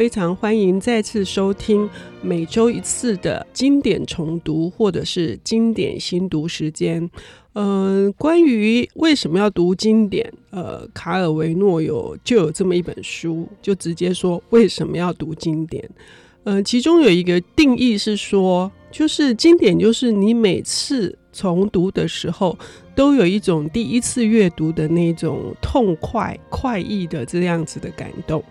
非常欢迎再次收听每周一次的经典重读或者是经典新读时间。嗯、呃，关于为什么要读经典，呃，卡尔维诺有就有这么一本书，就直接说为什么要读经典。呃，其中有一个定义是说，就是经典就是你每次重读的时候，都有一种第一次阅读的那种痛快、快意的这样子的感动，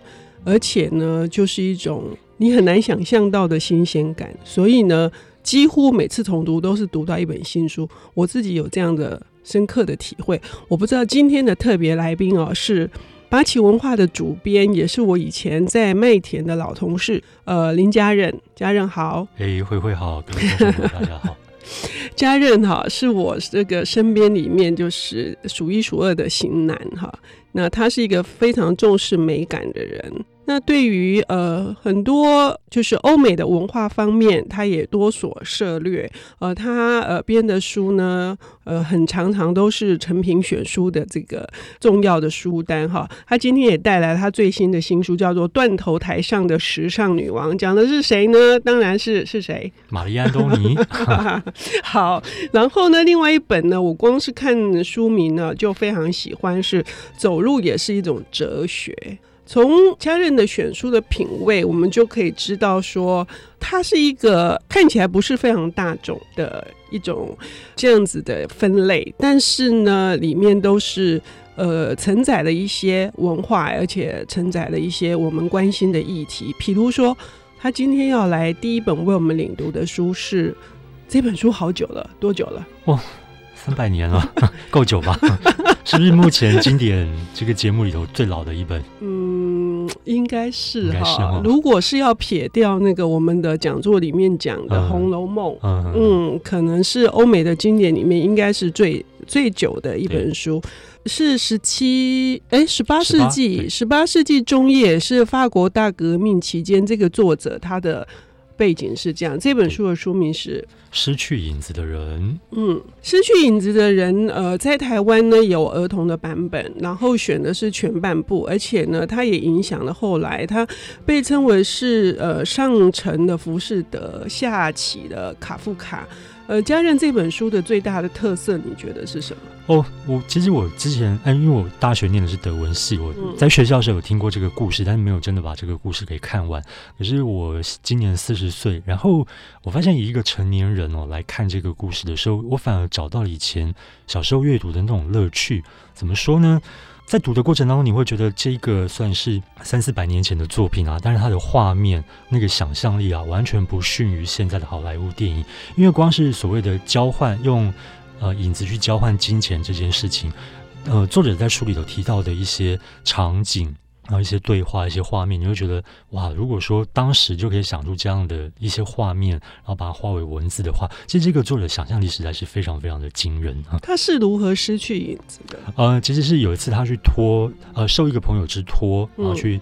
而且呢，就是一种你很难想象到的新鲜感，所以呢。几乎每次重读都是读到一本新书，我自己有这样的深刻的体会。我不知道今天的特别来宾哦，是八旗文化的主编，也是我以前在麦田的老同事，呃，林家任，家任好，哎，慧慧好，各位观众大家好，家任哈是我这个身边里面就是数一数二的型男哈，那他是一个非常重视美感的人。那对于呃很多就是欧美的文化方面，他也多所涉略。呃，他呃编的书呢，呃很常常都是成品选书的这个重要的书单哈。他今天也带来他最新的新书，叫做《断头台上的时尚女王》，讲的是谁呢？当然是是谁？玛丽安东尼。好，然后呢，另外一本呢，我光是看书名呢就非常喜欢，是《走路也是一种哲学》。从家人的选书的品味，我们就可以知道说，它是一个看起来不是非常大众的一种这样子的分类，但是呢，里面都是呃承载了一些文化，而且承载了一些我们关心的议题。比如说，他今天要来第一本为我们领读的书是这本书，好久了，多久了？哇，三百年了，够久吧？是不是目前经典这个节目里头最老的一本？嗯，应该是哈。如果是要撇掉那个我们的讲座里面讲的《红楼梦》，嗯，嗯，可能是欧美的经典里面应该是最最久的一本书，是十七哎十八世纪十八世纪中叶，是法国大革命期间这个作者他的。背景是这样，这本书的书名是《失去影子的人》。嗯，失去影子的人，呃，在台湾呢有儿童的版本，然后选的是全半部，而且呢，它也影响了后来，它被称为是呃上层的浮士德，下起的卡夫卡。呃，家人这本书的最大的特色，你觉得是什么？哦，我其实我之前，哎，因为我大学念的是德文系，我在学校时候有听过这个故事，但是没有真的把这个故事给看完。可是我今年四十岁，然后我发现以一个成年人哦来看这个故事的时候，我反而找到了以前小时候阅读的那种乐趣。怎么说呢？在读的过程当中，你会觉得这个算是三四百年前的作品啊，但是它的画面那个想象力啊，完全不逊于现在的好莱坞电影。因为光是所谓的交换，用呃影子去交换金钱这件事情，呃，作者在书里头提到的一些场景。然后一些对话、一些画面，你会觉得哇！如果说当时就可以想出这样的一些画面，然后把它化为文字的话，其实这个作者想象力实在是非常非常的惊人啊！他是如何失去影子的？呃，其实是有一次他去托呃受一个朋友之托，然后去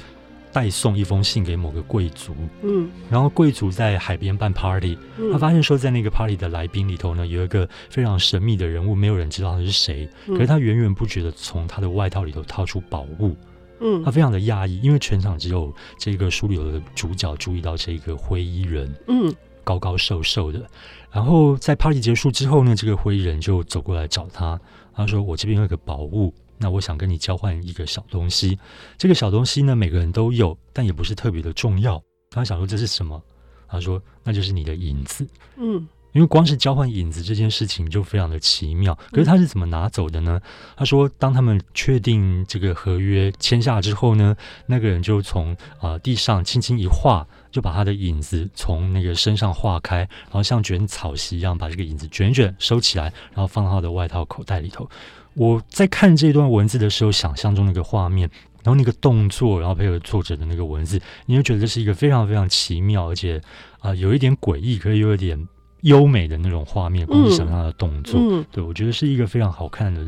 代送一封信给某个贵族。嗯，然后贵族在海边办 party，他发现说在那个 party 的来宾里头呢，有一个非常神秘的人物，没有人知道他是谁，可是他源源不绝的从他的外套里头掏出宝物。嗯，他非常的讶异，因为全场只有这个书里的主角注意到这个灰衣人，嗯，高高瘦瘦的。然后在 party 结束之后呢，这个灰衣人就走过来找他，他说：“我这边有一个宝物，那我想跟你交换一个小东西。这个小东西呢，每个人都有，但也不是特别的重要。”他想说这是什么？他说：“那就是你的影子。”嗯。因为光是交换影子这件事情就非常的奇妙，可是他是怎么拿走的呢？他说，当他们确定这个合约签下之后呢，那个人就从啊、地上轻轻一画，就把他的影子从那个身上画开，然后像卷草席一样把这个影子卷卷收起来，然后放到他的外套口袋里头。我在看这段文字的时候，想象中那个画面，然后那个动作，然后配合作者的那个文字，你会觉得这是一个非常非常奇妙，而且啊、有一点诡异，可是又有点。优美的那种画面，光是想象他的动作，嗯嗯、对，我觉得是一个非常好看的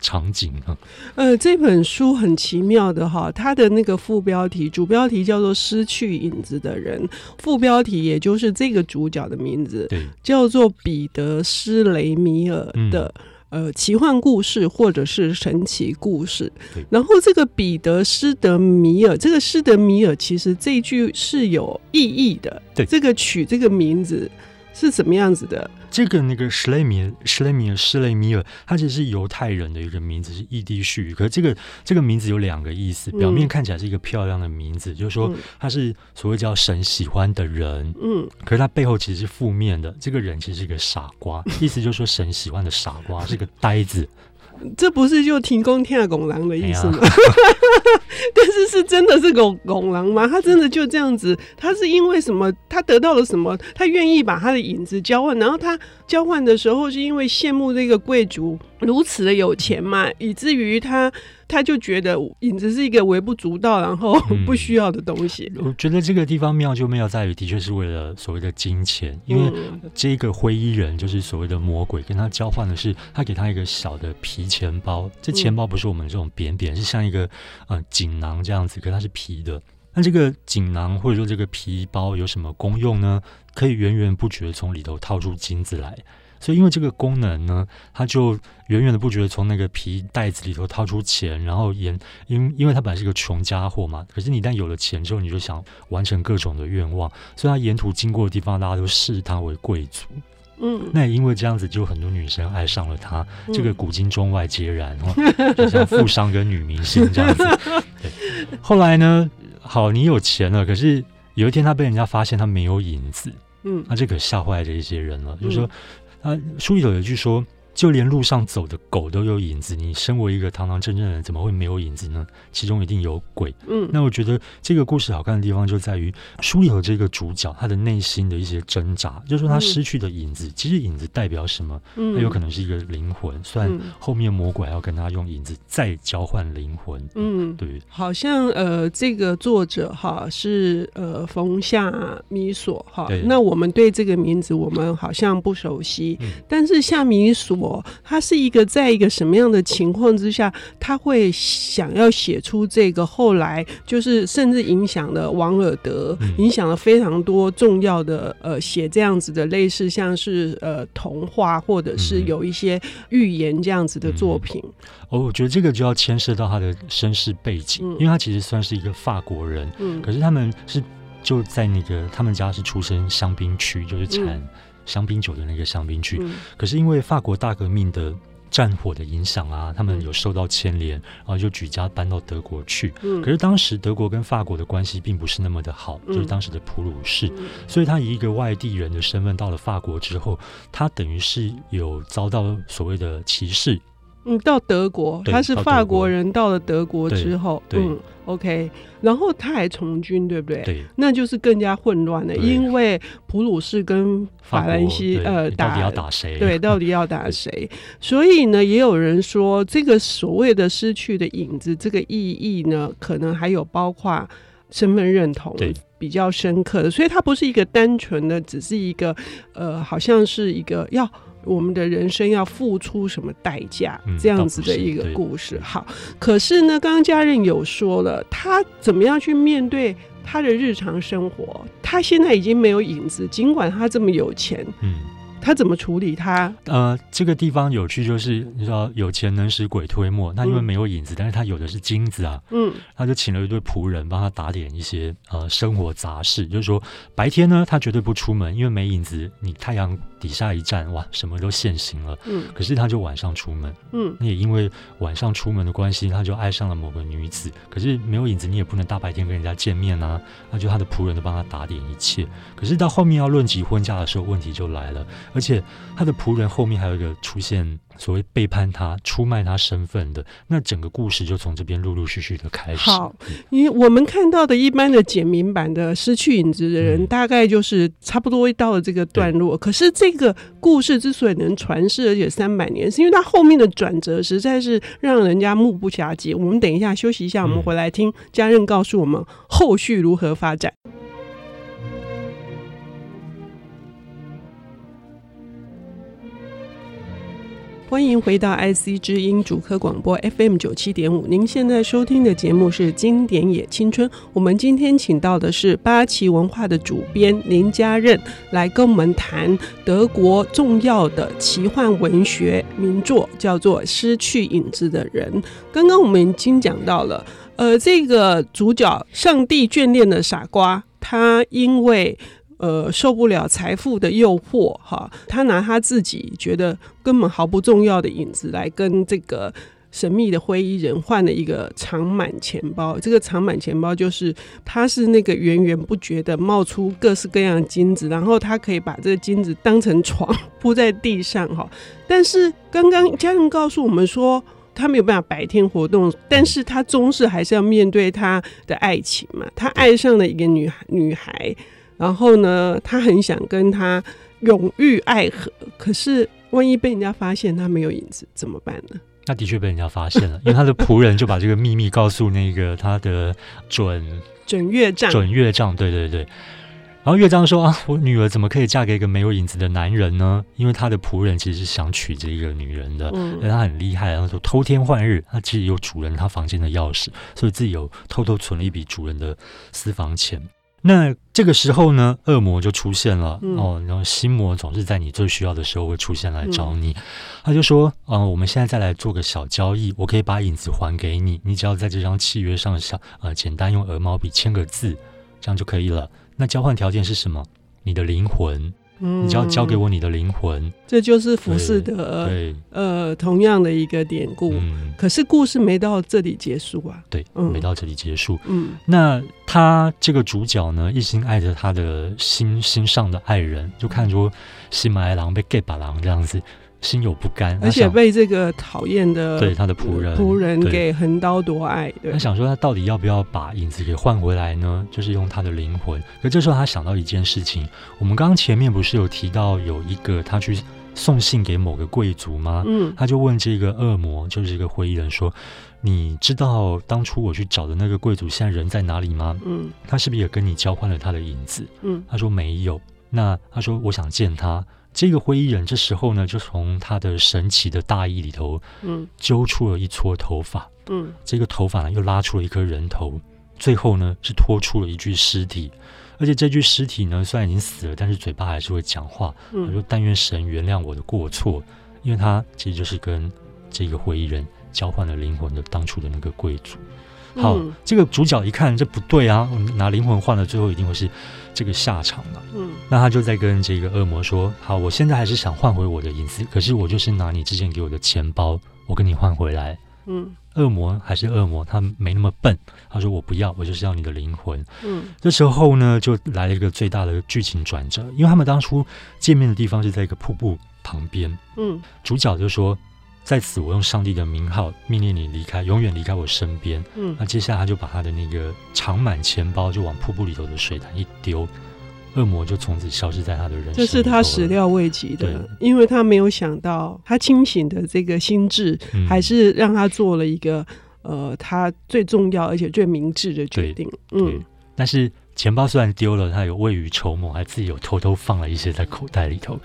场景啊？呃，这本书很奇妙的哈，它的那个副标题、主标题叫做“失去影子的人”，副标题也就是这个主角的名字，对，叫做彼得·施雷米尔的、嗯、呃奇幻故事或者是神奇故事。然后这个彼得·施德米尔，这个施德米尔其实这一句是有意义的，对，这个取这个名字。是怎么样子的？这个那个施雷米尔、施雷米尔、施雷米尔，他其实是犹太人的一个名字，是意弟叙。可是这个这个名字有两个意思，表面看起来是一个漂亮的名字，嗯、就是说他是所谓叫神喜欢的人。嗯，可是他背后其实是负面的，这个人其实是一个傻瓜，意思就是说神喜欢的傻瓜是个呆子。这不是就停工天下拱狼的意思吗？但是是真的是拱拱狼吗？他真的就这样子？他是因为什么？他得到了什么？他愿意把他的影子交换？然后他交换的时候是因为羡慕这个贵族如此的有钱嘛？以至于他。他就觉得影子是一个微不足道，然后不需要的东西。嗯、我觉得这个地方妙就妙在于，的确是为了所谓的金钱，因为这个灰衣人就是所谓的魔鬼，跟他交换的是他给他一个小的皮钱包。这钱包不是我们这种扁扁，是像一个呃锦囊这样子，可是它是皮的。那这个锦囊或者说这个皮包有什么功用呢？可以源源不绝从里头套出金子来。所以，因为这个功能呢，他就远远的不觉得从那个皮袋子里头掏出钱，然后沿因因为他本来是个穷家伙嘛，可是你一旦有了钱之后，你就想完成各种的愿望，所以他沿途经过的地方，大家都视他为贵族。嗯，那也因为这样子，就很多女生爱上了他。嗯、这个古今中外皆然，就像富商跟女明星这样子。对，后来呢，好，你有钱了，可是有一天他被人家发现他没有影子，嗯，那这可吓坏了一些人了，就是说。啊，书里头有一句说。就连路上走的狗都有影子，你身为一个堂堂正正的人，怎么会没有影子呢？其中一定有鬼。嗯，那我觉得这个故事好看的地方就在于书里头这个主角他的内心的一些挣扎，就是说他失去的影子，嗯、其实影子代表什么？嗯，他有可能是一个灵魂，虽然后面魔鬼还要跟他用影子再交换灵魂。嗯，对，好像呃，这个作者哈是呃冯夏米索哈，那我们对这个名字我们好像不熟悉，嗯、但是夏米索。他是一个在一个什么样的情况之下，他会想要写出这个？后来就是甚至影响了王尔德，嗯、影响了非常多重要的呃写这样子的类似像是呃童话或者是有一些寓言这样子的作品。哦、嗯，我觉得这个就要牵涉到他的身世背景，嗯、因为他其实算是一个法国人，嗯，可是他们是就在那个他们家是出身香槟区，就是产。嗯香槟酒的那个香槟区，嗯、可是因为法国大革命的战火的影响啊，他们有受到牵连，然后就举家搬到德国去。嗯、可是当时德国跟法国的关系并不是那么的好，嗯、就是当时的普鲁士，嗯、所以他以一个外地人的身份到了法国之后，他等于是有遭到所谓的歧视。嗯，到德国，他是法国人，到了德国之后，嗯，OK，然后他还从军，对不对？对，那就是更加混乱了，因为普鲁士跟法兰西呃打，到底要打谁？对，到底要打谁？所以呢，也有人说，这个所谓的失去的影子，这个意义呢，可能还有包括身份认同比较深刻的，所以它不是一个单纯的，只是一个呃，好像是一个要。我们的人生要付出什么代价？这样子的一个故事。嗯、好，可是呢，刚刚家人有说了，他怎么样去面对他的日常生活？他现在已经没有影子，尽管他这么有钱。嗯。他怎么处理他？呃，这个地方有趣，就是你知道有钱能使鬼推磨。那因为没有影子，嗯、但是他有的是金子啊。嗯，他就请了一对仆人帮他打点一些呃生活杂事。就是说白天呢，他绝对不出门，因为没影子，你太阳底下一站，哇，什么都现形了。嗯，可是他就晚上出门。嗯，那也因为晚上出门的关系，他就爱上了某个女子。可是没有影子，你也不能大白天跟人家见面啊。那就他的仆人都帮他打点一切。可是到后面要论及婚嫁的时候，问题就来了。而且他的仆人后面还有一个出现，所谓背叛他、出卖他身份的，那整个故事就从这边陆陆续续的开始。好，因为我们看到的一般的简明版的失去影子的人，嗯、大概就是差不多到了这个段落。对可是这个故事之所以能传世，而且三百年，是因为它后面的转折实在是让人家目不暇接。我们等一下休息一下，我们回来听家人告诉我们后续如何发展。欢迎回到 IC 之音主科广播 FM 九七点五。您现在收听的节目是《经典也青春》。我们今天请到的是八旗文化的主编林家任，来跟我们谈德国重要的奇幻文学名作，叫做《失去影子的人》。刚刚我们已经讲到了，呃，这个主角上帝眷恋的傻瓜，他因为。呃，受不了财富的诱惑，哈，他拿他自己觉得根本毫不重要的影子来跟这个神秘的灰衣人换了一个长满钱包。这个长满钱包就是，他是那个源源不绝的冒出各式各样的金子，然后他可以把这个金子当成床 铺在地上，哈。但是刚刚家人告诉我们说，他没有办法白天活动，但是他终是还是要面对他的爱情嘛。他爱上了一个女女孩。然后呢，他很想跟他永浴爱河，可是万一被人家发现他没有影子怎么办呢？那的确被人家发现了，因为他的仆人就把这个秘密告诉那个他的准准乐丈。准乐丈，对对对。然后乐丈说啊，我女儿怎么可以嫁给一个没有影子的男人呢？因为他的仆人其实是想娶这个女人的，嗯，他很厉害，然后说偷天换日，他其实有主人他房间的钥匙，所以自己有偷偷存了一笔主人的私房钱。那这个时候呢，恶魔就出现了、嗯、哦。然后心魔总是在你最需要的时候会出现来找你。嗯、他就说：“嗯、呃，我们现在再来做个小交易，我可以把影子还给你，你只要在这张契约上想呃简单用鹅毛笔签个字，这样就可以了。那交换条件是什么？你的灵魂。”嗯，你就要交给我你的灵魂，这就是浮士德对，对呃同样的一个典故。嗯，可是故事没到这里结束啊，对，嗯、没到这里结束。嗯，那他这个主角呢，一心爱着他的心心上的爱人，就看出西马爱郎被 gay 把狼这样子。心有不甘，而且被这个讨厌的对他的仆人仆人给横刀夺爱。对，他想说他到底要不要把影子给换回来呢？就是用他的灵魂。可这时候他想到一件事情，我们刚刚前面不是有提到有一个他去送信给某个贵族吗？嗯，他就问这个恶魔，就是这个灰衣人说：“你知道当初我去找的那个贵族现在人在哪里吗？”嗯，他是不是也跟你交换了他的影子？嗯，他说没有。那他说我想见他。这个灰衣人这时候呢，就从他的神奇的大衣里头，嗯，揪出了一撮头发，嗯，这个头发呢又拉出了一颗人头，最后呢是拖出了一具尸体，而且这具尸体呢虽然已经死了，但是嘴巴还是会讲话。他说：“但愿神原谅我的过错，因为他其实就是跟这个灰衣人交换了灵魂的当初的那个贵族。”好，嗯、这个主角一看这不对啊，拿灵魂换了，最后一定会是这个下场了。嗯，那他就在跟这个恶魔说：“好，我现在还是想换回我的隐私，可是我就是拿你之前给我的钱包，我跟你换回来。”嗯，恶魔还是恶魔，他没那么笨。他说：“我不要，我就是要你的灵魂。”嗯，这时候呢，就来了一个最大的剧情转折，因为他们当初见面的地方是在一个瀑布旁边。嗯，主角就说。在此，我用上帝的名号命令你离开，永远离开我身边。嗯，那接下来他就把他的那个长满钱包就往瀑布里头的水潭一丢，恶魔就从此消失在他的人生。这是他始料未及的，因为他没有想到，他清醒的这个心智，还是让他做了一个、嗯、呃，他最重要而且最明智的决定。嗯，但是钱包虽然丢了，他有未雨绸缪，还自己有偷偷放了一些在口袋里头。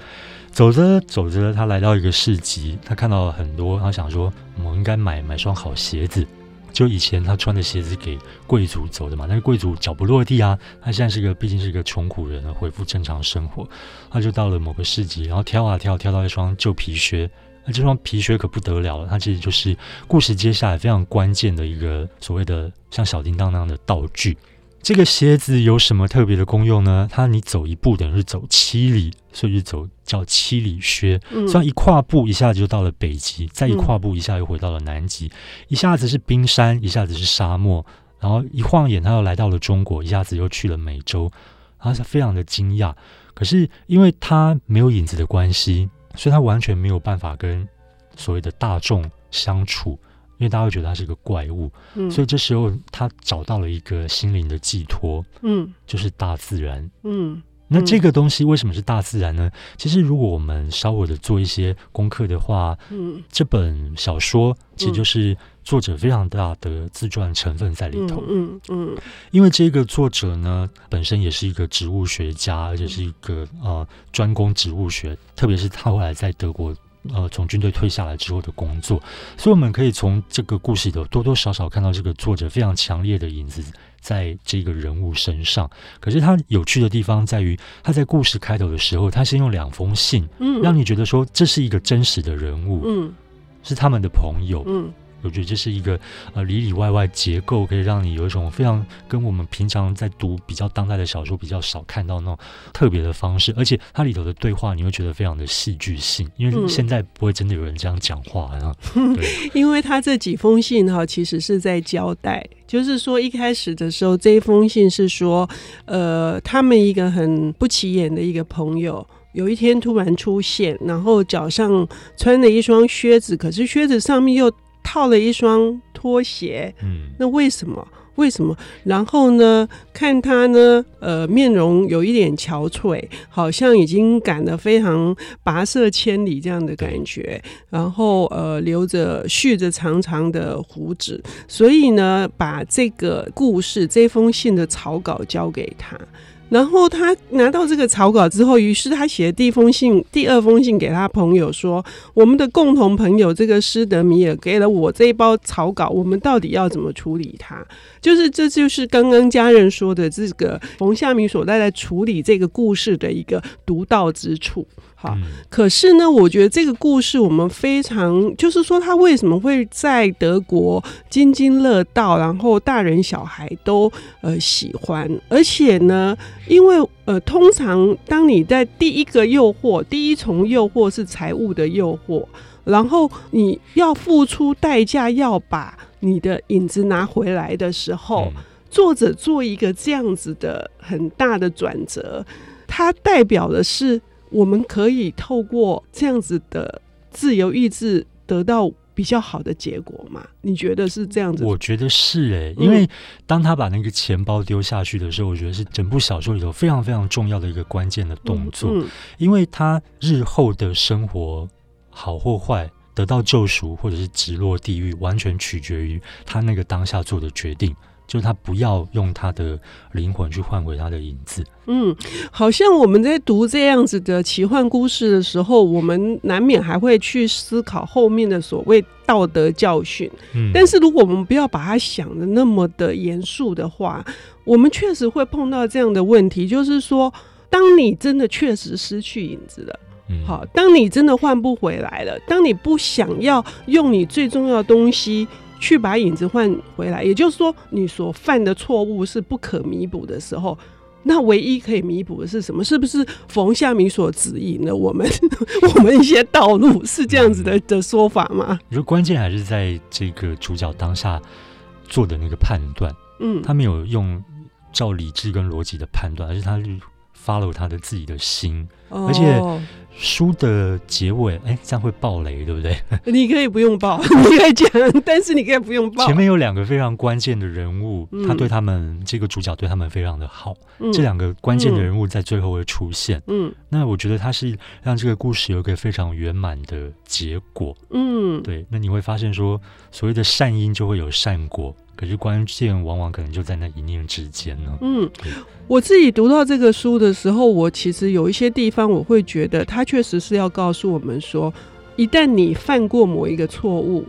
走着走着，他来到一个市集，他看到了很多，他想说，我应该买买双好鞋子。就以前他穿的鞋子给贵族走的嘛，但是贵族脚不落地啊。他现在是个，毕竟是个穷苦人，恢复正常生活。他就到了某个市集，然后挑啊挑，挑到一双旧皮靴。那这双皮靴可不得了了，它其实就是故事接下来非常关键的一个所谓的像小叮当那样的道具。这个鞋子有什么特别的功用呢？它你走一步等于是走七里，所以就走叫七里靴。嗯，所以一跨步一下子就到了北极，再一跨步一下又回到了南极，一下子是冰山，一下子是沙漠，然后一晃眼他又来到了中国，一下子又去了美洲，他是非常的惊讶。可是因为他没有影子的关系，所以他完全没有办法跟所谓的大众相处。因为大家会觉得他是个怪物，嗯，所以这时候他找到了一个心灵的寄托，嗯，就是大自然，嗯，那这个东西为什么是大自然呢？其实如果我们稍微的做一些功课的话，嗯，这本小说其实就是作者非常大的自传成分在里头，嗯嗯，因为这个作者呢本身也是一个植物学家，而且是一个呃专攻植物学，特别是他后来在德国。呃从军队退下来之后的工作，所以我们可以从这个故事里头多多少少看到这个作者非常强烈的影子在这个人物身上。可是他有趣的地方在于，他在故事开头的时候，他先用两封信，嗯，让你觉得说这是一个真实的人物，嗯，是他们的朋友，嗯。我觉得这是一个呃里里外外结构，可以让你有一种非常跟我们平常在读比较当代的小说比较少看到那种特别的方式，而且它里头的对话你会觉得非常的戏剧性，因为现在不会真的有人这样讲话啊。嗯、对，因为他这几封信哈，其实是在交代，就是说一开始的时候这一封信是说，呃，他们一个很不起眼的一个朋友，有一天突然出现，然后脚上穿了一双靴子，可是靴子上面又套了一双拖鞋，嗯，那为什么？为什么？然后呢？看他呢，呃，面容有一点憔悴，好像已经赶得非常跋涉千里这样的感觉。然后呃，留着蓄着长长的胡子，所以呢，把这个故事这封信的草稿交给他。然后他拿到这个草稿之后，于是他写了第一封信，第二封信给他朋友说：“我们的共同朋友这个施德米尔给了我这一包草稿，我们到底要怎么处理它？就是这就是刚刚家人说的这个冯夏明所在在处理这个故事的一个独到之处。”好，可是呢，我觉得这个故事我们非常，就是说他为什么会在德国津津乐道，然后大人小孩都呃喜欢，而且呢，因为呃，通常当你在第一个诱惑，第一重诱惑是财务的诱惑，然后你要付出代价要把你的影子拿回来的时候，作者做一个这样子的很大的转折，它代表的是。我们可以透过这样子的自由意志得到比较好的结果嘛？你觉得是这样子？我觉得是诶、欸，因为当他把那个钱包丢下去的时候，我觉得是整部小说里头非常非常重要的一个关键的动作，嗯嗯、因为他日后的生活好或坏，得到救赎或者是直落地狱，完全取决于他那个当下做的决定。就是他不要用他的灵魂去换回他的影子。嗯，好像我们在读这样子的奇幻故事的时候，我们难免还会去思考后面的所谓道德教训。嗯，但是如果我们不要把它想的那么的严肃的话，我们确实会碰到这样的问题，就是说，当你真的确实失去影子了，嗯，好，当你真的换不回来了，当你不想要用你最重要的东西。去把影子换回来，也就是说，你所犯的错误是不可弥补的时候，那唯一可以弥补的是什么？是不是冯夏明所指引了我们 我们一些道路？是这样子的 的说法吗？你说关键还是在这个主角当下做的那个判断，嗯，他没有用照理智跟逻辑的判断，而是他是 follow 他的自己的心，哦、而且。书的结尾，哎、欸，这样会爆雷，对不对？你可以不用爆，你可以讲，但是你可以不用爆。前面有两个非常关键的人物，嗯、他对他们这个主角对他们非常的好。嗯、这两个关键的人物在最后会出现。嗯，那我觉得他是让这个故事有一个非常圆满的结果。嗯，对。那你会发现说，所谓的善因就会有善果。可是关键往往可能就在那一念之间呢。嗯，我自己读到这个书的时候，我其实有一些地方我会觉得，它确实是要告诉我们说，一旦你犯过某一个错误，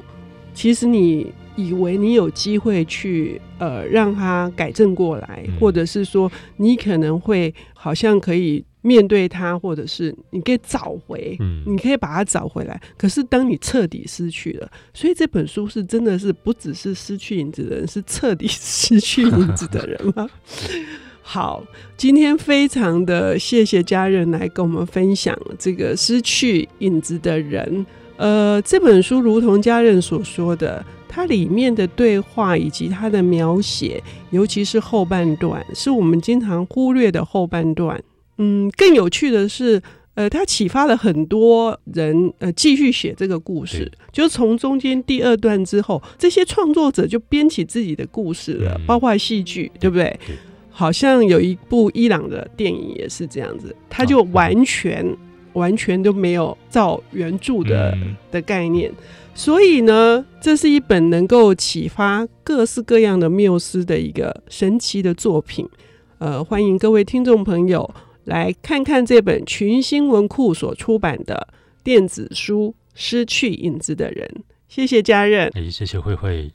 其实你以为你有机会去呃让它改正过来，或者是说你可能会好像可以。面对他，或者是你可以找回，嗯，你可以把它找回来。可是当你彻底失去了，所以这本书是真的是不只是失去影子的人，是彻底失去影子的人吗？好，今天非常的谢谢家人来跟我们分享这个失去影子的人。呃，这本书如同家人所说的，它里面的对话以及它的描写，尤其是后半段，是我们经常忽略的后半段。嗯，更有趣的是，呃，他启发了很多人，呃，继续写这个故事。对就从中间第二段之后，这些创作者就编起自己的故事了，嗯、包括戏剧，对不对？对，好像有一部伊朗的电影也是这样子，他就完全、哦、完全都没有照原著的、嗯、的概念。所以呢，这是一本能够启发各式各样的缪斯的一个神奇的作品。呃，欢迎各位听众朋友。来看看这本群星文库所出版的电子书《失去影子的人。谢谢家人，哎，谢谢慧慧。